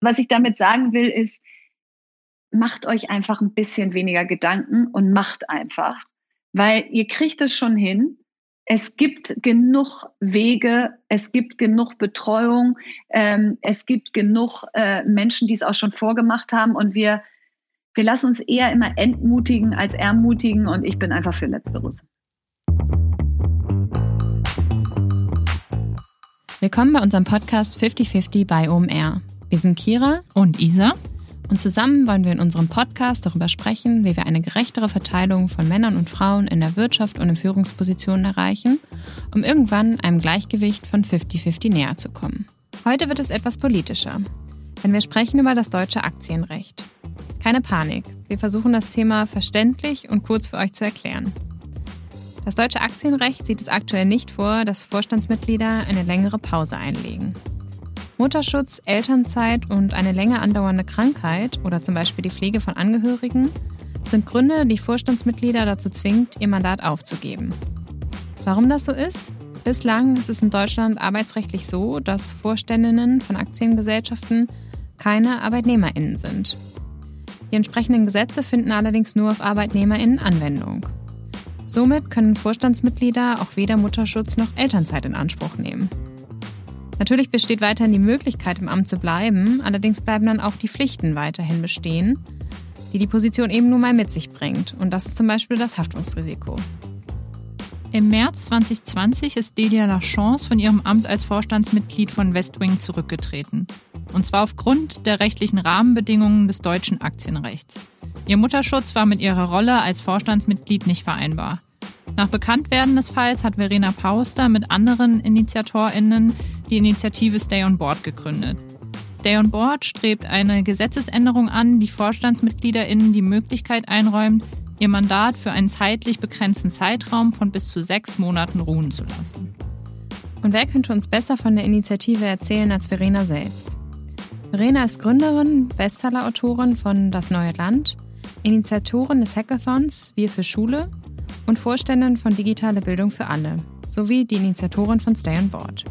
Was ich damit sagen will, ist, macht euch einfach ein bisschen weniger Gedanken und macht einfach, weil ihr kriegt es schon hin. Es gibt genug Wege, es gibt genug Betreuung, ähm, es gibt genug äh, Menschen, die es auch schon vorgemacht haben und wir, wir lassen uns eher immer entmutigen als ermutigen und ich bin einfach für Letzteres. Willkommen bei unserem Podcast 5050 bei OMR. Wir sind Kira und Isa und zusammen wollen wir in unserem Podcast darüber sprechen, wie wir eine gerechtere Verteilung von Männern und Frauen in der Wirtschaft und in Führungspositionen erreichen, um irgendwann einem Gleichgewicht von 50-50 näher zu kommen. Heute wird es etwas politischer, denn wir sprechen über das deutsche Aktienrecht. Keine Panik, wir versuchen das Thema verständlich und kurz für euch zu erklären. Das deutsche Aktienrecht sieht es aktuell nicht vor, dass Vorstandsmitglieder eine längere Pause einlegen. Mutterschutz, Elternzeit und eine länger andauernde Krankheit oder zum Beispiel die Pflege von Angehörigen sind Gründe, die Vorstandsmitglieder dazu zwingt, ihr Mandat aufzugeben. Warum das so ist? Bislang ist es in Deutschland arbeitsrechtlich so, dass Vorständinnen von Aktiengesellschaften keine Arbeitnehmerinnen sind. Die entsprechenden Gesetze finden allerdings nur auf Arbeitnehmerinnen Anwendung. Somit können Vorstandsmitglieder auch weder Mutterschutz noch Elternzeit in Anspruch nehmen. Natürlich besteht weiterhin die Möglichkeit, im Amt zu bleiben, allerdings bleiben dann auch die Pflichten weiterhin bestehen, die die Position eben nun mal mit sich bringt. Und das ist zum Beispiel das Haftungsrisiko. Im März 2020 ist Delia Lachance von ihrem Amt als Vorstandsmitglied von Westwing zurückgetreten. Und zwar aufgrund der rechtlichen Rahmenbedingungen des deutschen Aktienrechts. Ihr Mutterschutz war mit ihrer Rolle als Vorstandsmitglied nicht vereinbar. Nach Bekanntwerden des Falls hat Verena Pauster mit anderen InitiatorInnen die Initiative Stay on Board gegründet. Stay on Board strebt eine Gesetzesänderung an, die VorstandsmitgliederInnen die Möglichkeit einräumt, ihr Mandat für einen zeitlich begrenzten Zeitraum von bis zu sechs Monaten ruhen zu lassen. Und wer könnte uns besser von der Initiative erzählen als Verena selbst? Verena ist Gründerin, Bestsellerautorin von Das neue Land, Initiatorin des Hackathons Wir für Schule und Vorständin von Digitale Bildung für alle, sowie die Initiatorin von Stay on Board.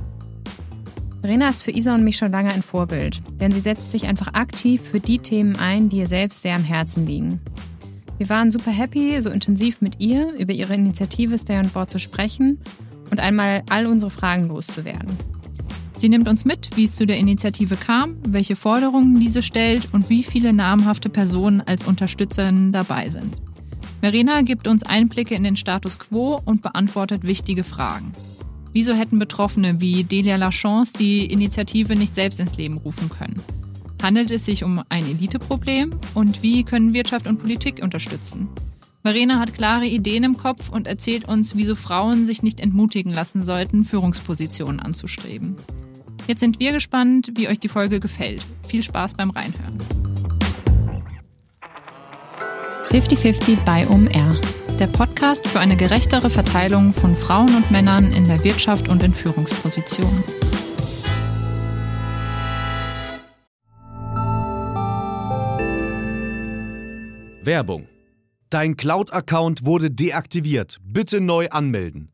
Verena ist für Isa und mich schon lange ein Vorbild, denn sie setzt sich einfach aktiv für die Themen ein, die ihr selbst sehr am Herzen liegen. Wir waren super happy, so intensiv mit ihr über ihre Initiative Stay on Board zu sprechen und einmal all unsere Fragen loszuwerden. Sie nimmt uns mit, wie es zu der Initiative kam, welche Forderungen diese stellt und wie viele namhafte Personen als Unterstützerinnen dabei sind. Verena gibt uns Einblicke in den Status quo und beantwortet wichtige Fragen. Wieso hätten Betroffene wie Delia Lachance die Initiative nicht selbst ins Leben rufen können? Handelt es sich um ein Eliteproblem? Und wie können Wirtschaft und Politik unterstützen? Verena hat klare Ideen im Kopf und erzählt uns, wieso Frauen sich nicht entmutigen lassen sollten, Führungspositionen anzustreben. Jetzt sind wir gespannt, wie euch die Folge gefällt. Viel Spaß beim Reinhören. 50-50 bei OMR. Der Podcast für eine gerechtere Verteilung von Frauen und Männern in der Wirtschaft und in Führungspositionen. Werbung. Dein Cloud-Account wurde deaktiviert. Bitte neu anmelden.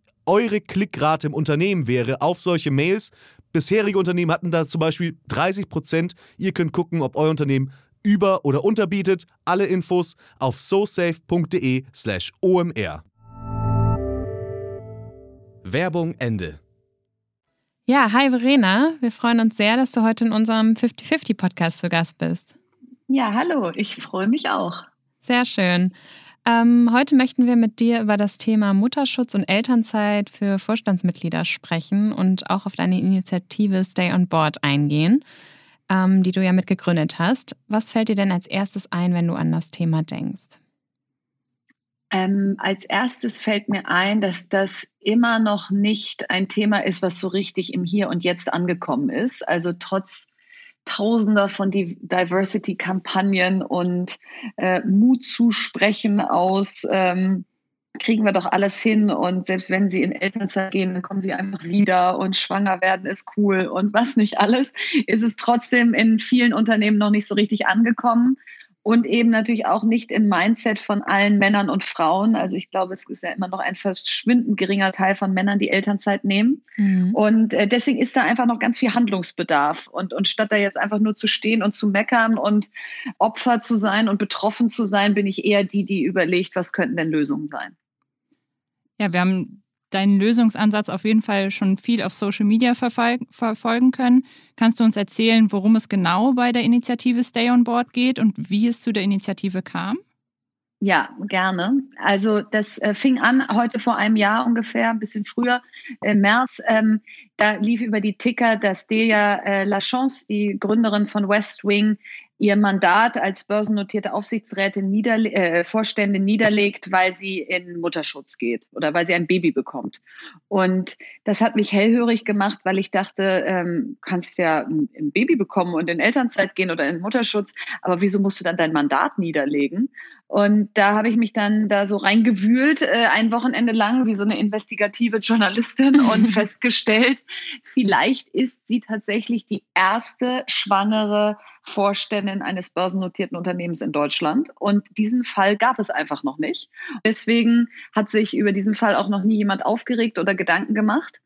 eure Klickrate im Unternehmen wäre auf solche Mails. Bisherige Unternehmen hatten da zum Beispiel 30 Prozent. Ihr könnt gucken, ob euer Unternehmen über- oder unterbietet. Alle Infos auf sosafe.de/slash omr. Werbung Ende. Ja, hi Verena. Wir freuen uns sehr, dass du heute in unserem 50-50 Podcast zu Gast bist. Ja, hallo. Ich freue mich auch. Sehr schön. Ähm, heute möchten wir mit dir über das Thema Mutterschutz und Elternzeit für Vorstandsmitglieder sprechen und auch auf deine Initiative Stay on Board eingehen, ähm, die du ja mitgegründet hast. Was fällt dir denn als erstes ein, wenn du an das Thema denkst? Ähm, als erstes fällt mir ein, dass das immer noch nicht ein Thema ist, was so richtig im Hier und Jetzt angekommen ist. Also trotz Tausender von Diversity-Kampagnen und äh, Mut zusprechen aus, ähm, kriegen wir doch alles hin und selbst wenn sie in Elternzeit gehen, dann kommen sie einfach wieder und schwanger werden ist cool und was nicht alles, ist es trotzdem in vielen Unternehmen noch nicht so richtig angekommen und eben natürlich auch nicht im Mindset von allen Männern und Frauen. Also ich glaube, es ist ja immer noch ein verschwindend geringer Teil von Männern, die Elternzeit nehmen. Mhm. Und äh, deswegen ist da einfach noch ganz viel Handlungsbedarf. Und, und statt da jetzt einfach nur zu stehen und zu meckern und Opfer zu sein und betroffen zu sein, bin ich eher die, die überlegt, was könnten denn Lösungen sein. Ja, wir haben deinen Lösungsansatz auf jeden Fall schon viel auf Social Media verfolgen können. Kannst du uns erzählen, worum es genau bei der Initiative Stay on Board geht und wie es zu der Initiative kam? Ja, gerne. Also das äh, fing an heute vor einem Jahr ungefähr, ein bisschen früher, im März. Ähm, da lief über die Ticker, dass Delia äh, Lachance, die Gründerin von West Wing, ihr Mandat als börsennotierte Aufsichtsrätin niederle äh, Vorstände niederlegt, weil sie in Mutterschutz geht oder weil sie ein Baby bekommt. Und das hat mich hellhörig gemacht, weil ich dachte, ähm, kannst ja ein, Baby bekommen und in Elternzeit gehen oder in Mutterschutz, aber wieso musst du dann dein Mandat niederlegen? Und da habe ich mich dann da so reingewühlt, äh, ein Wochenende lang, wie so eine investigative Journalistin und festgestellt, vielleicht ist sie tatsächlich die erste schwangere Vorständin eines börsennotierten Unternehmens in Deutschland. Und diesen Fall gab es einfach noch nicht. Deswegen hat sich über diesen Fall auch noch nie jemand aufgeregt oder Gedanken gemacht.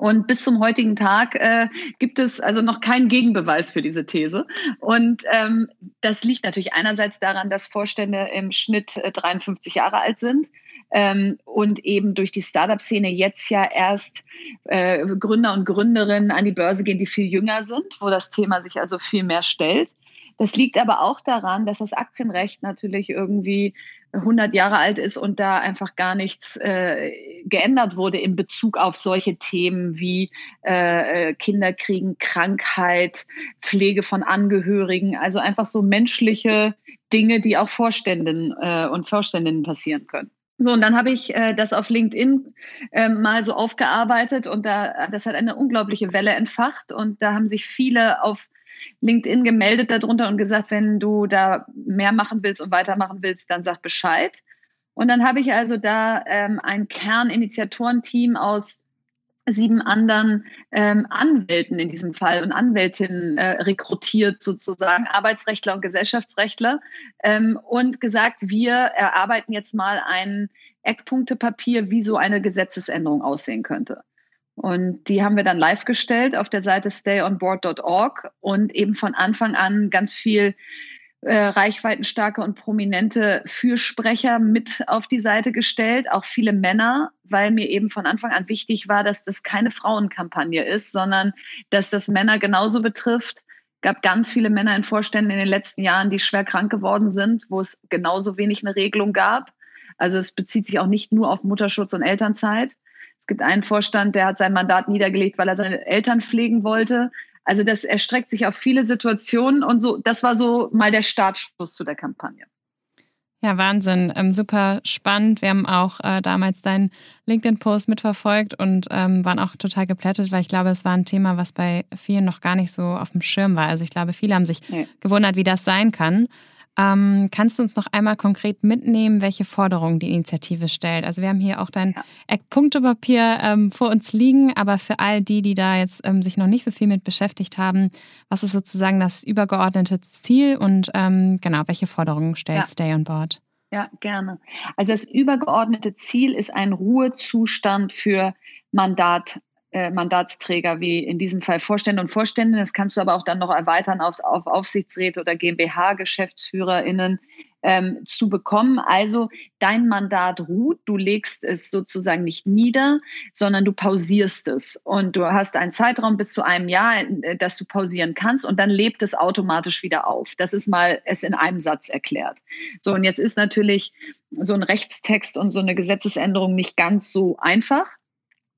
Und bis zum heutigen Tag äh, gibt es also noch keinen Gegenbeweis für diese These. Und ähm, das liegt natürlich einerseits daran, dass Vorstände im Schnitt äh, 53 Jahre alt sind ähm, und eben durch die Startup-Szene jetzt ja erst äh, Gründer und Gründerinnen an die Börse gehen, die viel jünger sind, wo das Thema sich also viel mehr stellt. Das liegt aber auch daran, dass das Aktienrecht natürlich irgendwie 100 Jahre alt ist und da einfach gar nichts äh, geändert wurde in Bezug auf solche Themen wie äh, äh, Kinderkriegen, Krankheit, Pflege von Angehörigen, also einfach so menschliche Dinge, die auch Vorständen äh, und Vorständinnen passieren können. So, und dann habe ich äh, das auf LinkedIn äh, mal so aufgearbeitet und da, das hat eine unglaubliche Welle entfacht und da haben sich viele auf LinkedIn gemeldet darunter und gesagt, wenn du da mehr machen willst und weitermachen willst, dann sag Bescheid. Und dann habe ich also da ähm, ein Kerninitiatorenteam aus sieben anderen ähm, Anwälten in diesem Fall und Anwältinnen äh, rekrutiert sozusagen, Arbeitsrechtler und Gesellschaftsrechtler ähm, und gesagt, wir erarbeiten jetzt mal ein Eckpunktepapier, wie so eine Gesetzesänderung aussehen könnte. Und die haben wir dann live gestellt auf der Seite stayonboard.org und eben von Anfang an ganz viel äh, reichweitenstarke und prominente Fürsprecher mit auf die Seite gestellt, auch viele Männer, weil mir eben von Anfang an wichtig war, dass das keine Frauenkampagne ist, sondern dass das Männer genauso betrifft. Es gab ganz viele Männer in Vorständen in den letzten Jahren, die schwer krank geworden sind, wo es genauso wenig eine Regelung gab. Also es bezieht sich auch nicht nur auf Mutterschutz und Elternzeit. Es gibt einen Vorstand, der hat sein Mandat niedergelegt, weil er seine Eltern pflegen wollte. Also das erstreckt sich auf viele Situationen und so, das war so mal der Startschuss zu der Kampagne. Ja, Wahnsinn. Ähm, super spannend. Wir haben auch äh, damals deinen LinkedIn-Post mitverfolgt und ähm, waren auch total geplättet, weil ich glaube, es war ein Thema, was bei vielen noch gar nicht so auf dem Schirm war. Also ich glaube, viele haben sich nee. gewundert, wie das sein kann. Ähm, kannst du uns noch einmal konkret mitnehmen, welche Forderungen die Initiative stellt? Also wir haben hier auch dein ja. Eckpunktepapier ähm, vor uns liegen, aber für all die, die da jetzt ähm, sich noch nicht so viel mit beschäftigt haben, was ist sozusagen das übergeordnete Ziel und ähm, genau, welche Forderungen stellt ja. Stay on Board? Ja, gerne. Also das übergeordnete Ziel ist ein Ruhezustand für Mandat äh, Mandatsträger wie in diesem Fall Vorstände und Vorstände. Das kannst du aber auch dann noch erweitern auf, auf Aufsichtsräte oder GmbH-GeschäftsführerInnen, ähm, zu bekommen. Also dein Mandat ruht, du legst es sozusagen nicht nieder, sondern du pausierst es. Und du hast einen Zeitraum bis zu einem Jahr, äh, dass du pausieren kannst und dann lebt es automatisch wieder auf. Das ist mal es in einem Satz erklärt. So, und jetzt ist natürlich so ein Rechtstext und so eine Gesetzesänderung nicht ganz so einfach.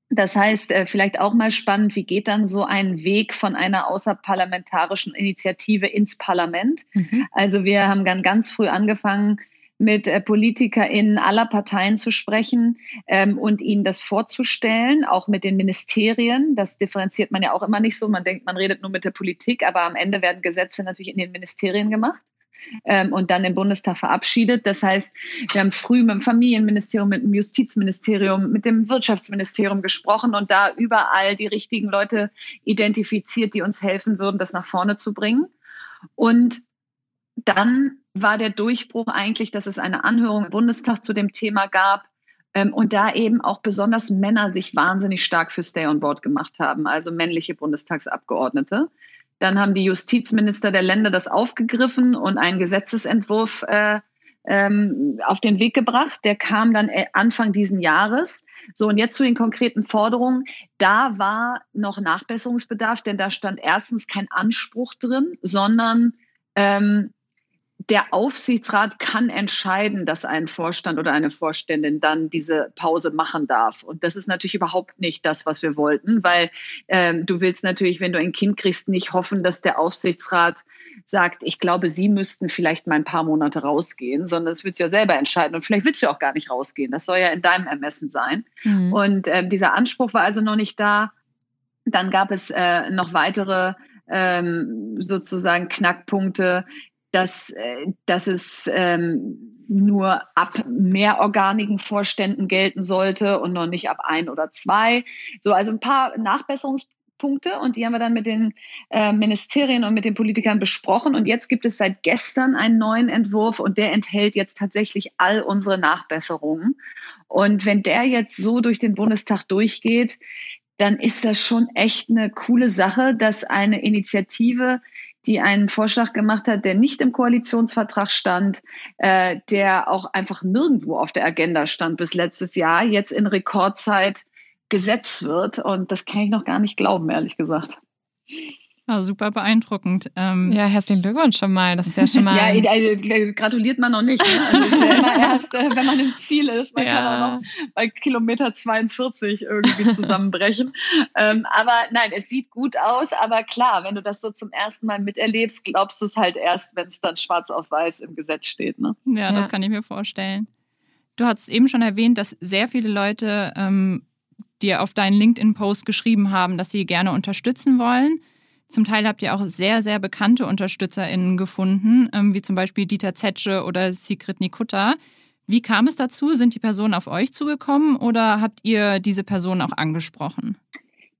Das heißt, äh, vielleicht auch mal spannend, wie geht dann so ein Weg von einer außerparlamentarischen Initiative ins Parlament? Mhm. Also wir haben dann ganz früh angefangen, mit äh, PolitikerInnen aller Parteien zu sprechen ähm, und ihnen das vorzustellen, auch mit den Ministerien. Das differenziert man ja auch immer nicht so. Man denkt, man redet nur mit der Politik, aber am Ende werden Gesetze natürlich in den Ministerien gemacht ähm, und dann im Bundestag verabschiedet. Das heißt, wir haben früh mit dem Familienministerium, mit dem Justizministerium, mit dem Wirtschaftsministerium gesprochen und da überall die richtigen Leute identifiziert, die uns helfen würden, das nach vorne zu bringen. Und dann war der Durchbruch eigentlich, dass es eine Anhörung im Bundestag zu dem Thema gab, ähm, und da eben auch besonders Männer sich wahnsinnig stark für Stay on Board gemacht haben, also männliche Bundestagsabgeordnete. Dann haben die Justizminister der Länder das aufgegriffen und einen Gesetzesentwurf äh, ähm, auf den Weg gebracht. Der kam dann äh, Anfang diesen Jahres. So, und jetzt zu den konkreten Forderungen. Da war noch Nachbesserungsbedarf, denn da stand erstens kein Anspruch drin, sondern ähm, der Aufsichtsrat kann entscheiden, dass ein Vorstand oder eine Vorständin dann diese Pause machen darf. Und das ist natürlich überhaupt nicht das, was wir wollten, weil ähm, du willst natürlich, wenn du ein Kind kriegst, nicht hoffen, dass der Aufsichtsrat sagt, ich glaube, Sie müssten vielleicht mal ein paar Monate rausgehen, sondern das willst du ja selber entscheiden. Und vielleicht willst du auch gar nicht rausgehen. Das soll ja in deinem Ermessen sein. Mhm. Und äh, dieser Anspruch war also noch nicht da. Dann gab es äh, noch weitere ähm, sozusagen Knackpunkte, dass, äh, dass es ähm, nur ab mehrorganigen Vorständen gelten sollte und noch nicht ab ein oder zwei. So, also ein paar Nachbesserungspunkte und die haben wir dann mit den äh, Ministerien und mit den Politikern besprochen. Und jetzt gibt es seit gestern einen neuen Entwurf und der enthält jetzt tatsächlich all unsere Nachbesserungen. Und wenn der jetzt so durch den Bundestag durchgeht, dann ist das schon echt eine coole Sache, dass eine Initiative die einen Vorschlag gemacht hat, der nicht im Koalitionsvertrag stand, äh, der auch einfach nirgendwo auf der Agenda stand bis letztes Jahr, jetzt in Rekordzeit gesetzt wird. Und das kann ich noch gar nicht glauben, ehrlich gesagt. Oh, super beeindruckend. Ähm ja, herzlichen Glückwunsch schon mal. Das ist ja schon mal. ja, also, gratuliert man noch nicht. Ne? Also erst, äh, wenn man im Ziel ist. Man ja. kann auch noch bei Kilometer 42 irgendwie zusammenbrechen. ähm, aber nein, es sieht gut aus. Aber klar, wenn du das so zum ersten Mal miterlebst, glaubst du es halt erst, wenn es dann schwarz auf weiß im Gesetz steht. Ne? Ja, das kann ich mir vorstellen. Du hast eben schon erwähnt, dass sehr viele Leute ähm, dir auf deinen LinkedIn-Post geschrieben haben, dass sie gerne unterstützen wollen. Zum Teil habt ihr auch sehr, sehr bekannte UnterstützerInnen gefunden, ähm, wie zum Beispiel Dieter Zetsche oder Sigrid Nikutta. Wie kam es dazu? Sind die Personen auf euch zugekommen oder habt ihr diese Personen auch angesprochen?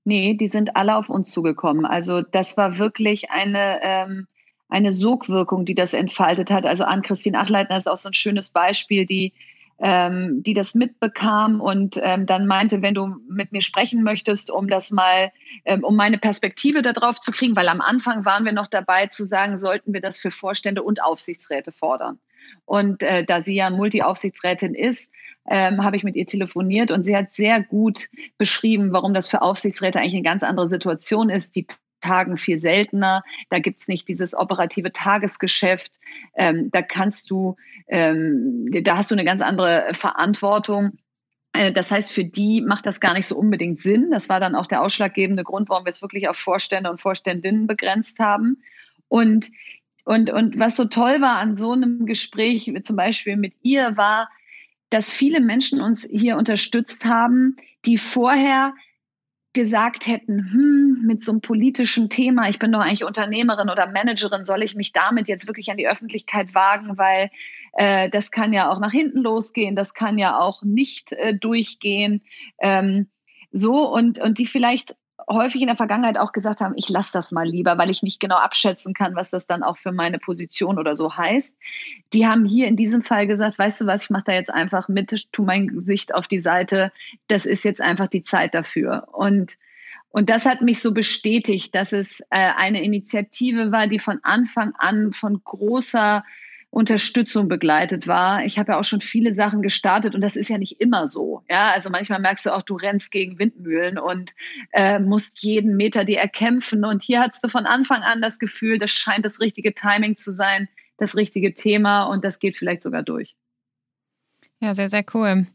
Nee, die sind alle auf uns zugekommen. Also das war wirklich eine, ähm, eine Sogwirkung, die das entfaltet hat. Also Ann-Christine Achleitner ist auch so ein schönes Beispiel, die ähm, die das mitbekam und ähm, dann meinte, wenn du mit mir sprechen möchtest, um das mal, ähm, um meine Perspektive darauf zu kriegen, weil am Anfang waren wir noch dabei zu sagen, sollten wir das für Vorstände und Aufsichtsräte fordern. Und äh, da sie ja Multi-Aufsichtsrätin ist, ähm, habe ich mit ihr telefoniert und sie hat sehr gut beschrieben, warum das für Aufsichtsräte eigentlich eine ganz andere Situation ist. Die Tagen viel seltener. Da gibt es nicht dieses operative Tagesgeschäft. Ähm, da kannst du, ähm, da hast du eine ganz andere Verantwortung. Äh, das heißt, für die macht das gar nicht so unbedingt Sinn. Das war dann auch der ausschlaggebende Grund, warum wir es wirklich auf Vorstände und Vorständinnen begrenzt haben. Und, und, und was so toll war an so einem Gespräch, zum Beispiel mit ihr, war, dass viele Menschen uns hier unterstützt haben, die vorher gesagt hätten, hm, mit so einem politischen Thema, ich bin doch eigentlich Unternehmerin oder Managerin, soll ich mich damit jetzt wirklich an die Öffentlichkeit wagen, weil äh, das kann ja auch nach hinten losgehen, das kann ja auch nicht äh, durchgehen. Ähm, so und, und die vielleicht häufig in der Vergangenheit auch gesagt haben, ich lasse das mal lieber, weil ich nicht genau abschätzen kann, was das dann auch für meine Position oder so heißt. Die haben hier in diesem Fall gesagt, weißt du was, ich mache da jetzt einfach mit, tu mein Gesicht auf die Seite, das ist jetzt einfach die Zeit dafür. Und und das hat mich so bestätigt, dass es äh, eine Initiative war, die von Anfang an von großer Unterstützung begleitet war. Ich habe ja auch schon viele Sachen gestartet und das ist ja nicht immer so. Ja, also manchmal merkst du auch, du rennst gegen Windmühlen und äh, musst jeden Meter dir erkämpfen. Und hier hattest du von Anfang an das Gefühl, das scheint das richtige Timing zu sein, das richtige Thema und das geht vielleicht sogar durch. Ja, sehr, sehr cool.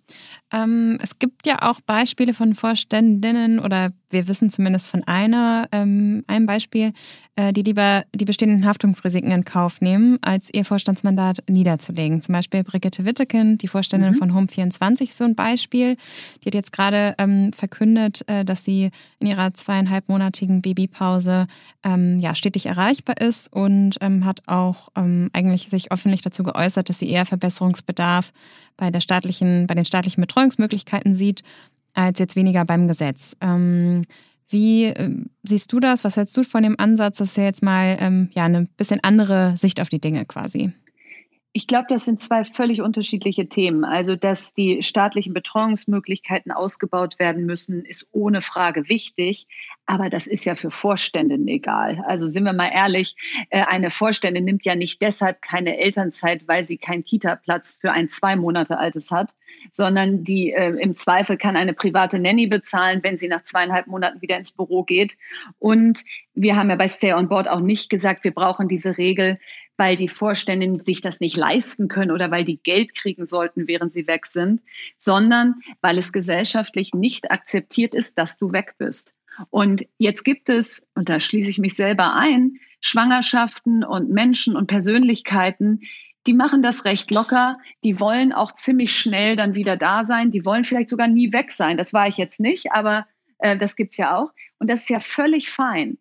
Ähm, es gibt ja auch Beispiele von Vorständinnen oder wir wissen zumindest von einer, ähm, einem Beispiel, äh, die lieber die bestehenden Haftungsrisiken in Kauf nehmen, als ihr Vorstandsmandat niederzulegen. Zum Beispiel Brigitte Wittekind, die Vorständin mhm. von Home24, so ein Beispiel. Die hat jetzt gerade ähm, verkündet, äh, dass sie in ihrer zweieinhalbmonatigen Babypause ähm, ja, stetig erreichbar ist und ähm, hat auch ähm, eigentlich sich öffentlich dazu geäußert, dass sie eher Verbesserungsbedarf bei der staatlichen, bei den staatlichen Betreuungsmöglichkeiten sieht, als jetzt weniger beim Gesetz. Ähm, wie äh, siehst du das? Was hältst du von dem Ansatz? Das ist jetzt mal ähm, ja, eine bisschen andere Sicht auf die Dinge quasi. Ich glaube, das sind zwei völlig unterschiedliche Themen. Also, dass die staatlichen Betreuungsmöglichkeiten ausgebaut werden müssen, ist ohne Frage wichtig. Aber das ist ja für Vorständinnen egal. Also sind wir mal ehrlich, äh, eine Vorständin nimmt ja nicht deshalb keine Elternzeit, weil sie keinen Kita-Platz für ein zwei Monate altes hat, sondern die äh, im Zweifel kann eine private Nanny bezahlen, wenn sie nach zweieinhalb Monaten wieder ins Büro geht. Und wir haben ja bei Stay on Board auch nicht gesagt, wir brauchen diese Regel, weil die Vorständinnen sich das nicht leisten können oder weil die Geld kriegen sollten, während sie weg sind, sondern weil es gesellschaftlich nicht akzeptiert ist, dass du weg bist. Und jetzt gibt es, und da schließe ich mich selber ein, Schwangerschaften und Menschen und Persönlichkeiten, die machen das recht locker, die wollen auch ziemlich schnell dann wieder da sein, die wollen vielleicht sogar nie weg sein. Das war ich jetzt nicht, aber äh, das gibt's ja auch. Und das ist ja völlig fein.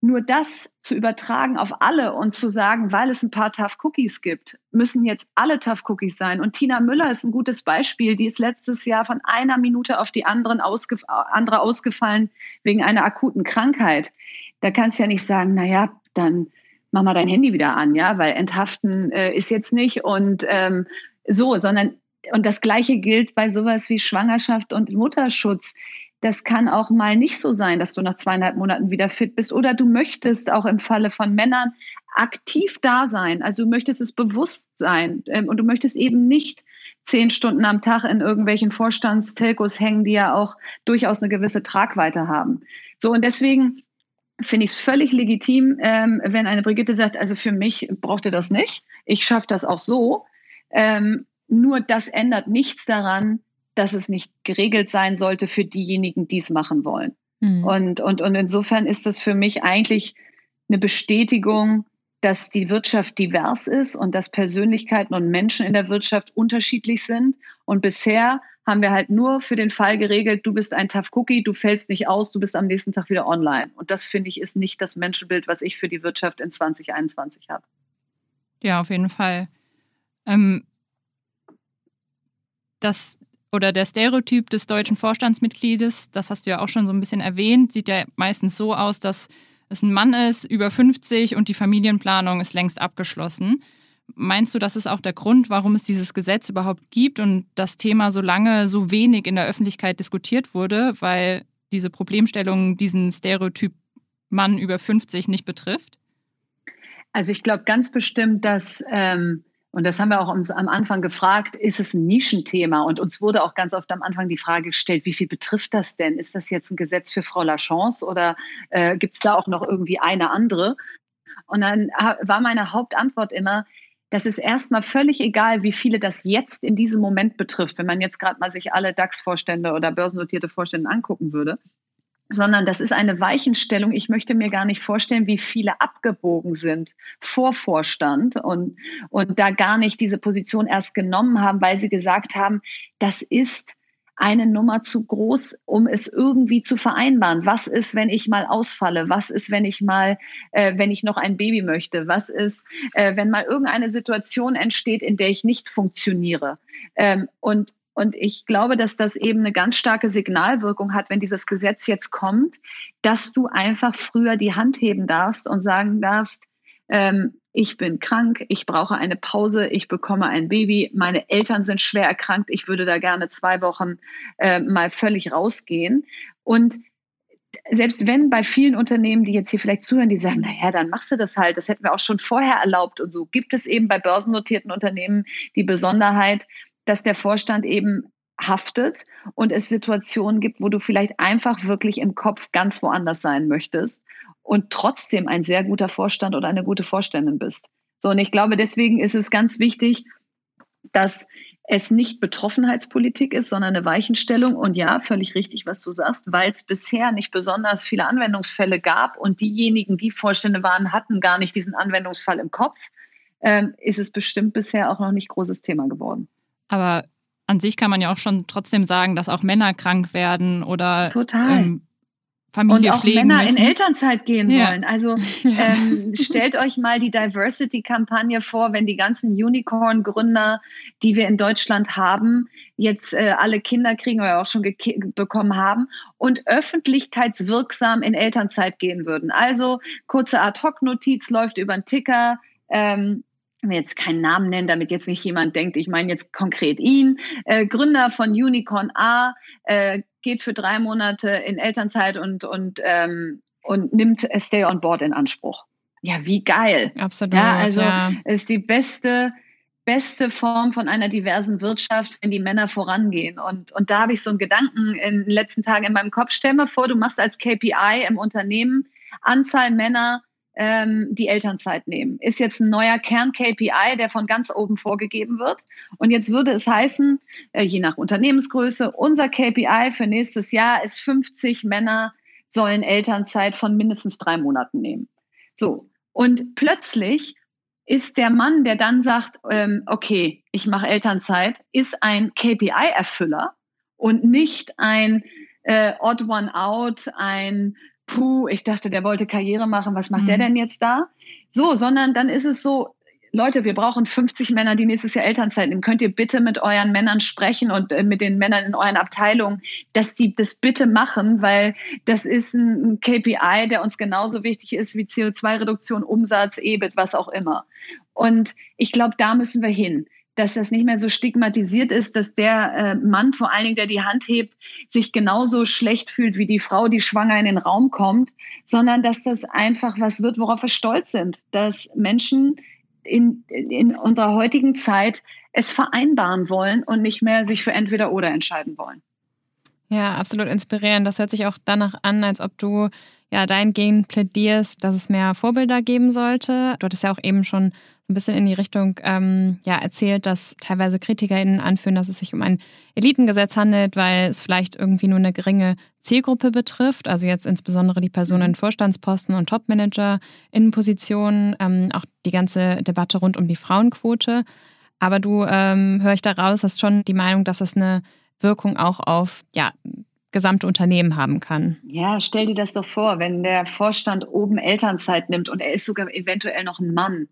Nur das zu übertragen auf alle und zu sagen, weil es ein paar Tough Cookies gibt, müssen jetzt alle Tough Cookies sein. Und Tina Müller ist ein gutes Beispiel. Die ist letztes Jahr von einer Minute auf die anderen ausgef andere ausgefallen wegen einer akuten Krankheit. Da kannst du ja nicht sagen, naja, dann mach mal dein Handy wieder an, ja, weil enthaften äh, ist jetzt nicht und ähm, so, sondern und das Gleiche gilt bei sowas wie Schwangerschaft und Mutterschutz das kann auch mal nicht so sein, dass du nach zweieinhalb Monaten wieder fit bist. Oder du möchtest auch im Falle von Männern aktiv da sein. Also du möchtest es bewusst sein ähm, und du möchtest eben nicht zehn Stunden am Tag in irgendwelchen Vorstandstelkos hängen, die ja auch durchaus eine gewisse Tragweite haben. So und deswegen finde ich es völlig legitim, ähm, wenn eine Brigitte sagt, also für mich braucht ihr das nicht. Ich schaffe das auch so. Ähm, nur das ändert nichts daran, dass es nicht geregelt sein sollte für diejenigen, die es machen wollen. Mhm. Und, und, und insofern ist das für mich eigentlich eine Bestätigung, dass die Wirtschaft divers ist und dass Persönlichkeiten und Menschen in der Wirtschaft unterschiedlich sind. Und bisher haben wir halt nur für den Fall geregelt, du bist ein Tough Cookie, du fällst nicht aus, du bist am nächsten Tag wieder online. Und das finde ich ist nicht das Menschenbild, was ich für die Wirtschaft in 2021 habe. Ja, auf jeden Fall. Ähm, das oder der Stereotyp des deutschen Vorstandsmitgliedes, das hast du ja auch schon so ein bisschen erwähnt, sieht ja meistens so aus, dass es ein Mann ist, über 50 und die Familienplanung ist längst abgeschlossen. Meinst du, das ist auch der Grund, warum es dieses Gesetz überhaupt gibt und das Thema so lange so wenig in der Öffentlichkeit diskutiert wurde, weil diese Problemstellung diesen Stereotyp Mann über 50 nicht betrifft? Also ich glaube ganz bestimmt, dass ähm, und das haben wir auch uns am Anfang gefragt, ist es ein Nischenthema? Und uns wurde auch ganz oft am Anfang die Frage gestellt, wie viel betrifft das denn? Ist das jetzt ein Gesetz für Frau Lachance oder äh, gibt es da auch noch irgendwie eine andere? Und dann war meine Hauptantwort immer, das ist erstmal völlig egal, wie viele das jetzt in diesem Moment betrifft, wenn man jetzt gerade mal sich alle DAX-Vorstände oder börsennotierte Vorstände angucken würde sondern das ist eine Weichenstellung. Ich möchte mir gar nicht vorstellen, wie viele abgebogen sind vor Vorstand und, und da gar nicht diese Position erst genommen haben, weil sie gesagt haben, das ist eine Nummer zu groß, um es irgendwie zu vereinbaren. Was ist, wenn ich mal ausfalle? Was ist, wenn ich mal, äh, wenn ich noch ein Baby möchte? Was ist, äh, wenn mal irgendeine Situation entsteht, in der ich nicht funktioniere? Ähm, und und ich glaube, dass das eben eine ganz starke Signalwirkung hat, wenn dieses Gesetz jetzt kommt, dass du einfach früher die Hand heben darfst und sagen darfst, ähm, ich bin krank, ich brauche eine Pause, ich bekomme ein Baby, meine Eltern sind schwer erkrankt, ich würde da gerne zwei Wochen äh, mal völlig rausgehen. Und selbst wenn bei vielen Unternehmen, die jetzt hier vielleicht zuhören, die sagen, naja, dann machst du das halt, das hätten wir auch schon vorher erlaubt und so, gibt es eben bei börsennotierten Unternehmen die Besonderheit, dass der Vorstand eben haftet und es Situationen gibt, wo du vielleicht einfach wirklich im Kopf ganz woanders sein möchtest und trotzdem ein sehr guter Vorstand oder eine gute Vorständin bist. So, und ich glaube, deswegen ist es ganz wichtig, dass es nicht Betroffenheitspolitik ist, sondern eine Weichenstellung. Und ja, völlig richtig, was du sagst, weil es bisher nicht besonders viele Anwendungsfälle gab und diejenigen, die Vorstände waren, hatten gar nicht diesen Anwendungsfall im Kopf, ähm, ist es bestimmt bisher auch noch nicht großes Thema geworden. Aber an sich kann man ja auch schon trotzdem sagen, dass auch Männer krank werden oder Total. Ähm, Familie und auch Männer müssen. in Elternzeit gehen Ja. wollen. Also ähm, stellt euch mal die Diversity-Kampagne vor, wenn die ganzen Unicorn-Gründer, die wir in Deutschland haben, jetzt äh, alle Kinder kriegen oder auch schon bekommen haben und öffentlichkeitswirksam in Elternzeit gehen würden. Also kurze Ad-Hoc-Notiz läuft über den Ticker. Ähm, ich will jetzt keinen Namen nennen, damit jetzt nicht jemand denkt, ich meine jetzt konkret ihn, äh, Gründer von Unicorn A, äh, geht für drei Monate in Elternzeit und, und, ähm, und nimmt Stay on Board in Anspruch. Ja, wie geil. Absolut. Ja, also ja. es ist die beste, beste Form von einer diversen Wirtschaft, wenn die Männer vorangehen. Und, und da habe ich so einen Gedanken in den letzten Tagen in meinem Kopf. Stell mal vor, du machst als KPI im Unternehmen Anzahl Männer, ähm, die Elternzeit nehmen. Ist jetzt ein neuer Kern-KPI, der von ganz oben vorgegeben wird. Und jetzt würde es heißen, äh, je nach Unternehmensgröße, unser KPI für nächstes Jahr ist 50 Männer sollen Elternzeit von mindestens drei Monaten nehmen. So. Und plötzlich ist der Mann, der dann sagt, ähm, okay, ich mache Elternzeit, ist ein KPI-Erfüller und nicht ein äh, Odd One Out, ein Puh, ich dachte, der wollte Karriere machen, was macht Mhm. der denn jetzt da? So, sondern dann ist es so, Leute, wir brauchen 50 Männer, die nächstes Jahr Elternzeit nehmen. Könnt ihr bitte mit euren Männern sprechen und äh, mit den Männern in euren Abteilungen, dass die das bitte machen, weil das ist ein ein KPI, der uns genauso wichtig ist wie CO2-Reduktion, Umsatz, EBIT, was auch immer. Und ich glaube, da müssen wir hin dass das nicht mehr so stigmatisiert ist, dass der äh, Mann vor allen Dingen, der die Hand hebt, sich genauso schlecht fühlt wie die Frau, die schwanger in den Raum kommt, sondern dass das einfach was wird, worauf wir stolz sind, dass Menschen in, in unserer heutigen Zeit es vereinbaren wollen und nicht mehr sich für entweder oder entscheiden wollen. Ja, absolut inspirierend. Das hört sich auch danach an, als ob du ja dahingehend plädierst, dass es mehr Vorbilder geben sollte. Du hattest ja auch eben schon ein bisschen in die Richtung ähm, ja, erzählt, dass teilweise KritikerInnen anführen, dass es sich um ein Elitengesetz handelt, weil es vielleicht irgendwie nur eine geringe Zielgruppe betrifft. Also jetzt insbesondere die Personen in Vorstandsposten und Topmanager in Positionen, ähm, auch die ganze Debatte rund um die Frauenquote. Aber du ähm, höre ich daraus, hast schon die Meinung, dass es eine Wirkung auch auf ja, gesamte Unternehmen haben kann. Ja, stell dir das doch vor, wenn der Vorstand oben Elternzeit nimmt und er ist sogar eventuell noch ein Mann.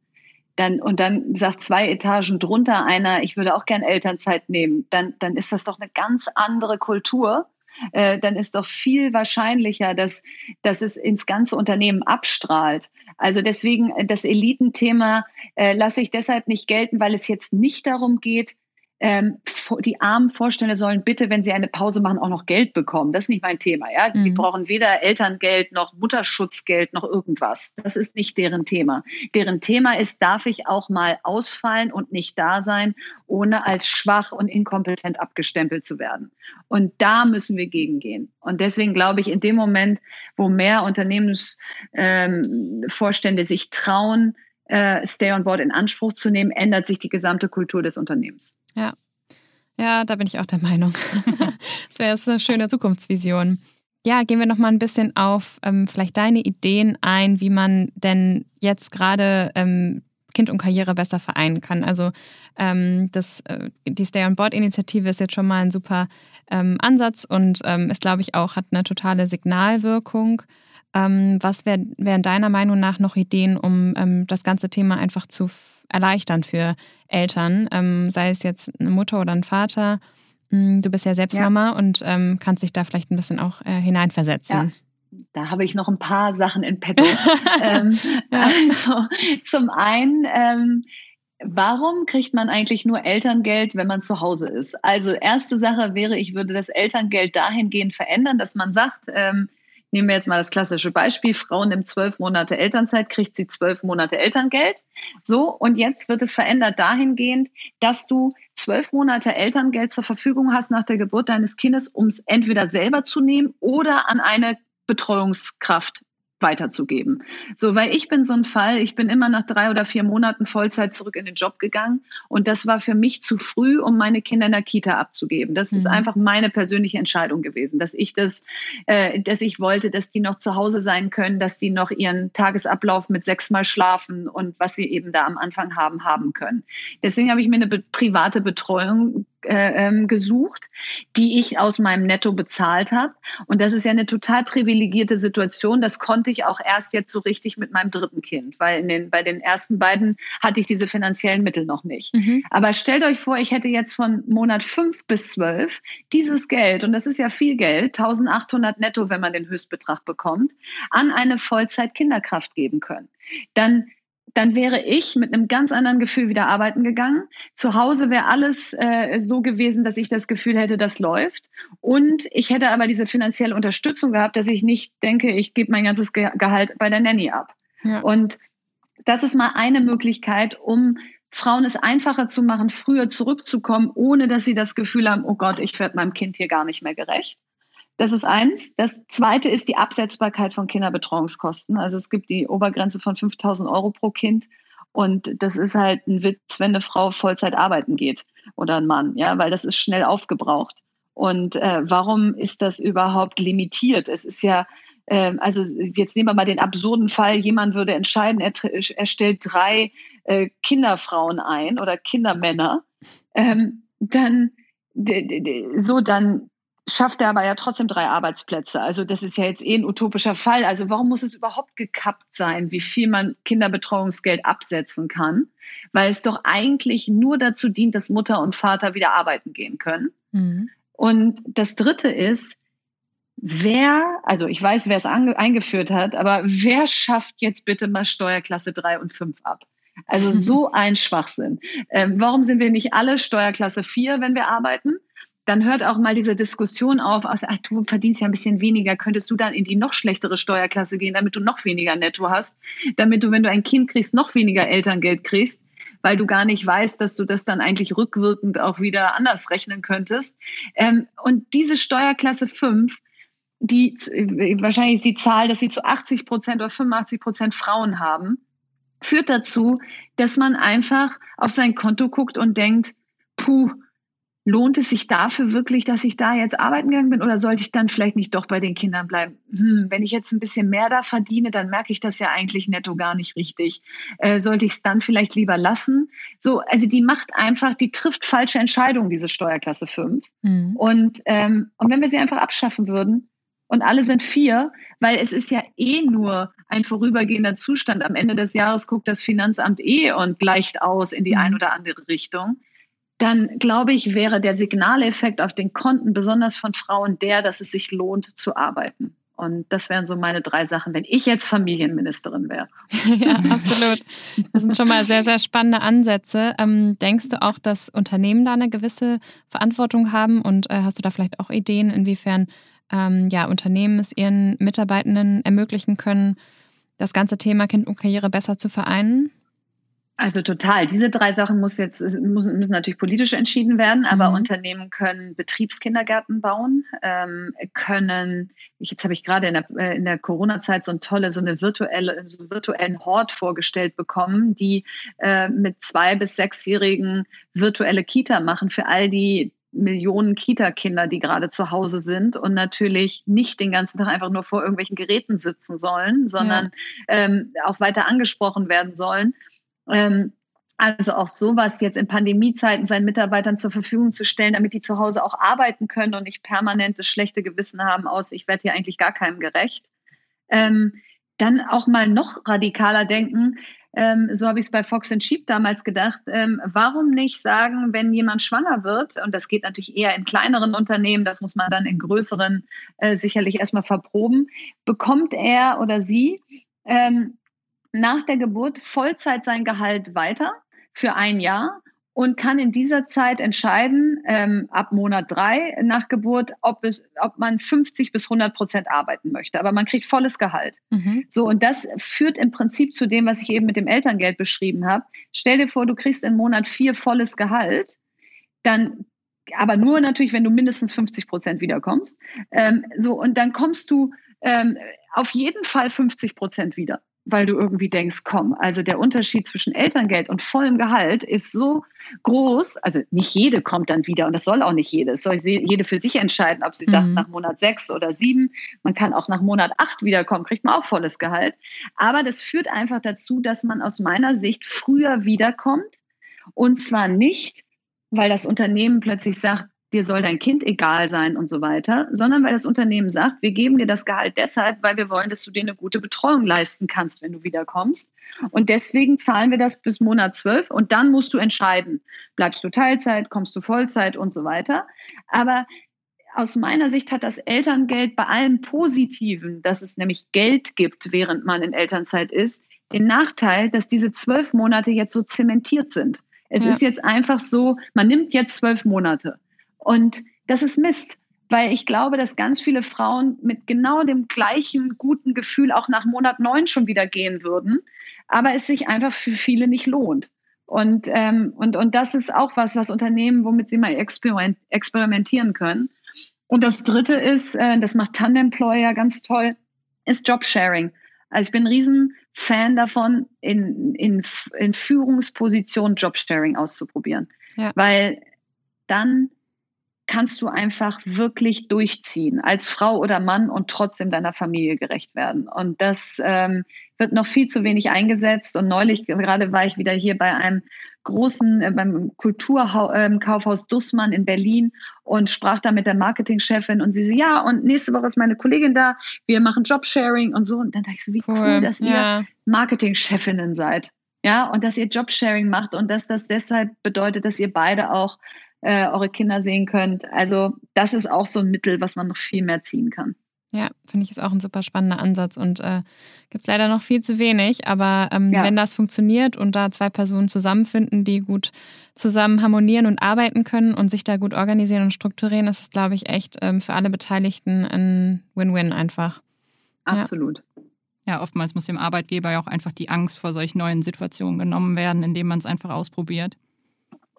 Dann, und dann sagt zwei Etagen drunter einer, ich würde auch gern Elternzeit nehmen, dann, dann ist das doch eine ganz andere Kultur. Äh, dann ist doch viel wahrscheinlicher, dass, dass es ins ganze Unternehmen abstrahlt. Also deswegen äh, das Elitenthema äh, lasse ich deshalb nicht gelten, weil es jetzt nicht darum geht, ähm, die armen Vorstände sollen bitte, wenn sie eine Pause machen, auch noch Geld bekommen. Das ist nicht mein Thema. Ja? Die Mhm. brauchen weder Elterngeld noch Mutterschutzgeld noch irgendwas. Das ist nicht deren Thema. Deren Thema ist, darf ich auch mal ausfallen und nicht da sein, ohne als schwach und inkompetent abgestempelt zu werden. Und da müssen wir gegengehen. Und deswegen glaube ich, in dem Moment, wo mehr Unternehmensvorstände ähm, sich trauen, äh, Stay on Board in Anspruch zu nehmen, ändert sich die gesamte Kultur des Unternehmens. Ja. Ja, da bin ich auch der Meinung. das wäre eine schöne Zukunftsvision. Ja, gehen wir noch mal ein bisschen auf ähm, vielleicht deine Ideen ein, wie man denn jetzt gerade ähm, Kind und Karriere besser vereinen kann. Also ähm, das, äh, die Stay on Board Initiative ist jetzt schon mal ein super ähm, Ansatz und ähm, ist, glaube ich, auch hat eine totale Signalwirkung. Ähm, was wären wär deiner Meinung nach noch Ideen, um ähm, das ganze Thema einfach zu erleichtern für Eltern, ähm, sei es jetzt eine Mutter oder ein Vater? Mm, Du bist ja selbst Ja. Mama und ähm, kannst dich da vielleicht ein bisschen auch äh, hineinversetzen. Da habe ich noch ein paar Sachen in petto. ähm, also zum einen, ähm, warum kriegt man eigentlich nur Elterngeld, wenn man zu Hause ist? Also erste Sache wäre, ich würde das Elterngeld dahingehend verändern, dass man sagt, ähm, nehmen wir jetzt mal das klassische Beispiel, Frau nimmt zwölf Monate Elternzeit, kriegt sie zwölf Monate Elterngeld. So, und jetzt wird es verändert dahingehend, dass du zwölf Monate Elterngeld zur Verfügung hast nach der Geburt deines Kindes, um es entweder selber zu nehmen oder an eine Betreuungskraft weiterzugeben. So, weil ich bin so ein Fall, ich bin immer nach drei oder vier Monaten Vollzeit zurück in den Job gegangen und das war für mich zu früh, um meine Kinder in der Kita abzugeben. Das mhm. ist einfach meine persönliche Entscheidung gewesen, dass ich das, äh, dass ich wollte, dass die noch zu Hause sein können, dass die noch ihren Tagesablauf mit sechsmal schlafen und was sie eben da am Anfang haben, haben können. Deswegen habe ich mir eine be private Betreuung äh, ähm, gesucht, die ich aus meinem Netto bezahlt habe. Und das ist ja eine total privilegierte Situation. Das konnte ich auch erst jetzt so richtig mit meinem dritten Kind, weil in den, bei den ersten beiden hatte ich diese finanziellen Mittel noch nicht. Mhm. Aber stellt euch vor, ich hätte jetzt von Monat fünf bis zwölf dieses Geld, und das ist ja viel Geld, 1800 netto, wenn man den Höchstbetrag bekommt, an eine Vollzeit-Kinderkraft geben können. Dann dann wäre ich mit einem ganz anderen Gefühl wieder arbeiten gegangen. Zu Hause wäre alles äh, so gewesen, dass ich das Gefühl hätte, das läuft. Und ich hätte aber diese finanzielle Unterstützung gehabt, dass ich nicht denke, ich gebe mein ganzes Gehalt bei der Nanny ab. Ja. Und das ist mal eine Möglichkeit, um Frauen es einfacher zu machen, früher zurückzukommen, ohne dass sie das Gefühl haben, oh Gott, ich werde meinem Kind hier gar nicht mehr gerecht. Das ist eins. Das zweite ist die Absetzbarkeit von Kinderbetreuungskosten. Also es gibt die Obergrenze von 5000 Euro pro Kind. Und das ist halt ein Witz, wenn eine Frau Vollzeit arbeiten geht oder ein Mann, ja, weil das ist schnell aufgebraucht. Und äh, warum ist das überhaupt limitiert? Es ist ja, äh, also jetzt nehmen wir mal den absurden Fall, jemand würde entscheiden, er, er stellt drei äh, Kinderfrauen ein oder Kindermänner, ähm, dann so dann schafft er aber ja trotzdem drei Arbeitsplätze. Also das ist ja jetzt eh ein utopischer Fall. Also warum muss es überhaupt gekappt sein, wie viel man Kinderbetreuungsgeld absetzen kann? Weil es doch eigentlich nur dazu dient, dass Mutter und Vater wieder arbeiten gehen können. Mhm. Und das Dritte ist, wer, also ich weiß, wer es eingeführt hat, aber wer schafft jetzt bitte mal Steuerklasse drei und fünf ab? Also so ein Schwachsinn. Ähm, warum sind wir nicht alle Steuerklasse vier, wenn wir arbeiten? Dann hört auch mal diese Diskussion auf, ach, du verdienst ja ein bisschen weniger, könntest du dann in die noch schlechtere Steuerklasse gehen, damit du noch weniger Netto hast, damit du, wenn du ein Kind kriegst, noch weniger Elterngeld kriegst, weil du gar nicht weißt, dass du das dann eigentlich rückwirkend auch wieder anders rechnen könntest. Ähm, und diese Steuerklasse 5, die wahrscheinlich ist die Zahl, dass sie zu 80 Prozent oder 85 Prozent Frauen haben, führt dazu, dass man einfach auf sein Konto guckt und denkt, puh, lohnt es sich dafür wirklich, dass ich da jetzt arbeiten gegangen bin oder sollte ich dann vielleicht nicht doch bei den Kindern bleiben? Hm, wenn ich jetzt ein bisschen mehr da verdiene, dann merke ich das ja eigentlich netto gar nicht richtig. Äh, sollte ich es dann vielleicht lieber lassen? So, also die macht einfach, die trifft falsche Entscheidungen, diese Steuerklasse 5. Mhm. Und, ähm, und wenn wir sie einfach abschaffen würden, und alle sind vier, weil es ist ja eh nur ein vorübergehender Zustand. Am Ende des Jahres guckt das Finanzamt eh und gleicht aus in die mhm. ein oder andere Richtung dann glaube ich, wäre der Signaleffekt auf den Konten besonders von Frauen der, dass es sich lohnt zu arbeiten. Und das wären so meine drei Sachen, wenn ich jetzt Familienministerin wäre. ja, absolut. Das sind schon mal sehr, sehr spannende Ansätze. Ähm, denkst du auch, dass Unternehmen da eine gewisse Verantwortung haben? Und äh, hast du da vielleicht auch Ideen, inwiefern ähm, ja, Unternehmen es ihren Mitarbeitenden ermöglichen können, das ganze Thema Kind und Karriere besser zu vereinen? Also total. Diese drei Sachen muss jetzt, müssen, müssen natürlich politisch entschieden werden, aber mhm. Unternehmen können Betriebskindergärten bauen, ähm, können, ich, jetzt habe ich gerade in der, äh, in der Corona-Zeit so eine tolle, so eine virtuelle, so virtuellen Hort vorgestellt bekommen, die äh, mit zwei bis sechsjährigen virtuelle Kita machen für all die Millionen Kita-Kinder, die gerade zu Hause sind und natürlich nicht den ganzen Tag einfach nur vor irgendwelchen Geräten sitzen sollen, sondern ja. ähm, auch weiter angesprochen werden sollen. Ähm, also auch sowas jetzt in Pandemiezeiten seinen Mitarbeitern zur Verfügung zu stellen, damit die zu Hause auch arbeiten können und nicht permanent das schlechte Gewissen haben aus, ich werde hier eigentlich gar keinem gerecht. Ähm, dann auch mal noch radikaler denken. Ähm, so habe ich es bei Fox and Sheep damals gedacht. Ähm, warum nicht sagen, wenn jemand schwanger wird, und das geht natürlich eher in kleineren Unternehmen, das muss man dann in größeren äh, sicherlich erstmal verproben, bekommt er oder sie ähm, nach der Geburt Vollzeit sein Gehalt weiter für ein Jahr und kann in dieser Zeit entscheiden, ähm, ab Monat drei nach Geburt, ob, es, ob man 50 bis 100 Prozent arbeiten möchte. Aber man kriegt volles Gehalt. Mhm. So, und das führt im Prinzip zu dem, was ich eben mit dem Elterngeld beschrieben habe. Stell dir vor, du kriegst im Monat vier volles Gehalt, dann aber nur natürlich, wenn du mindestens 50 Prozent wiederkommst. Ähm, so, und dann kommst du ähm, auf jeden Fall 50 Prozent wieder weil du irgendwie denkst, komm, also der Unterschied zwischen Elterngeld und vollem Gehalt ist so groß. Also nicht jede kommt dann wieder und das soll auch nicht jede. Es soll jede für sich entscheiden, ob sie mhm. sagt nach Monat sechs oder sieben. Man kann auch nach Monat acht wiederkommen, kriegt man auch volles Gehalt. Aber das führt einfach dazu, dass man aus meiner Sicht früher wiederkommt und zwar nicht, weil das Unternehmen plötzlich sagt, dir soll dein Kind egal sein und so weiter, sondern weil das Unternehmen sagt, wir geben dir das Gehalt deshalb, weil wir wollen, dass du dir eine gute Betreuung leisten kannst, wenn du wiederkommst. Und deswegen zahlen wir das bis Monat 12 und dann musst du entscheiden, bleibst du Teilzeit, kommst du Vollzeit und so weiter. Aber aus meiner Sicht hat das Elterngeld bei allem Positiven, dass es nämlich Geld gibt, während man in Elternzeit ist, den Nachteil, dass diese zwölf Monate jetzt so zementiert sind. Es ja. ist jetzt einfach so, man nimmt jetzt zwölf Monate. Und das ist Mist, weil ich glaube, dass ganz viele Frauen mit genau dem gleichen guten Gefühl auch nach Monat neun schon wieder gehen würden, aber es sich einfach für viele nicht lohnt. Und, ähm, und, und das ist auch was, was Unternehmen, womit sie mal experiment, experimentieren können. Und das Dritte ist, äh, das macht Tandemployer ganz toll, ist Jobsharing. Also ich bin ein Riesenfan davon, in, in, in Führungspositionen Jobsharing auszuprobieren. Ja. Weil dann kannst du einfach wirklich durchziehen als Frau oder Mann und trotzdem deiner Familie gerecht werden. Und das ähm, wird noch viel zu wenig eingesetzt. Und neulich gerade war ich wieder hier bei einem großen, äh, beim Kulturkaufhaus ähm, Dussmann in Berlin und sprach da mit der Marketingchefin und sie so, ja, und nächste Woche ist meine Kollegin da, wir machen Jobsharing und so. Und dann dachte ich so, wie cool, cool dass ja. ihr Marketingchefinnen seid. Ja, und dass ihr Jobsharing macht und dass das deshalb bedeutet, dass ihr beide auch äh, eure Kinder sehen könnt. Also das ist auch so ein Mittel, was man noch viel mehr ziehen kann. Ja, finde ich ist auch ein super spannender Ansatz und äh, gibt es leider noch viel zu wenig. Aber ähm, ja. wenn das funktioniert und da zwei Personen zusammenfinden, die gut zusammen harmonieren und arbeiten können und sich da gut organisieren und strukturieren, ist es, glaube ich, echt ähm, für alle Beteiligten ein Win-Win einfach. Absolut. Ja. ja, oftmals muss dem Arbeitgeber ja auch einfach die Angst vor solchen neuen Situationen genommen werden, indem man es einfach ausprobiert.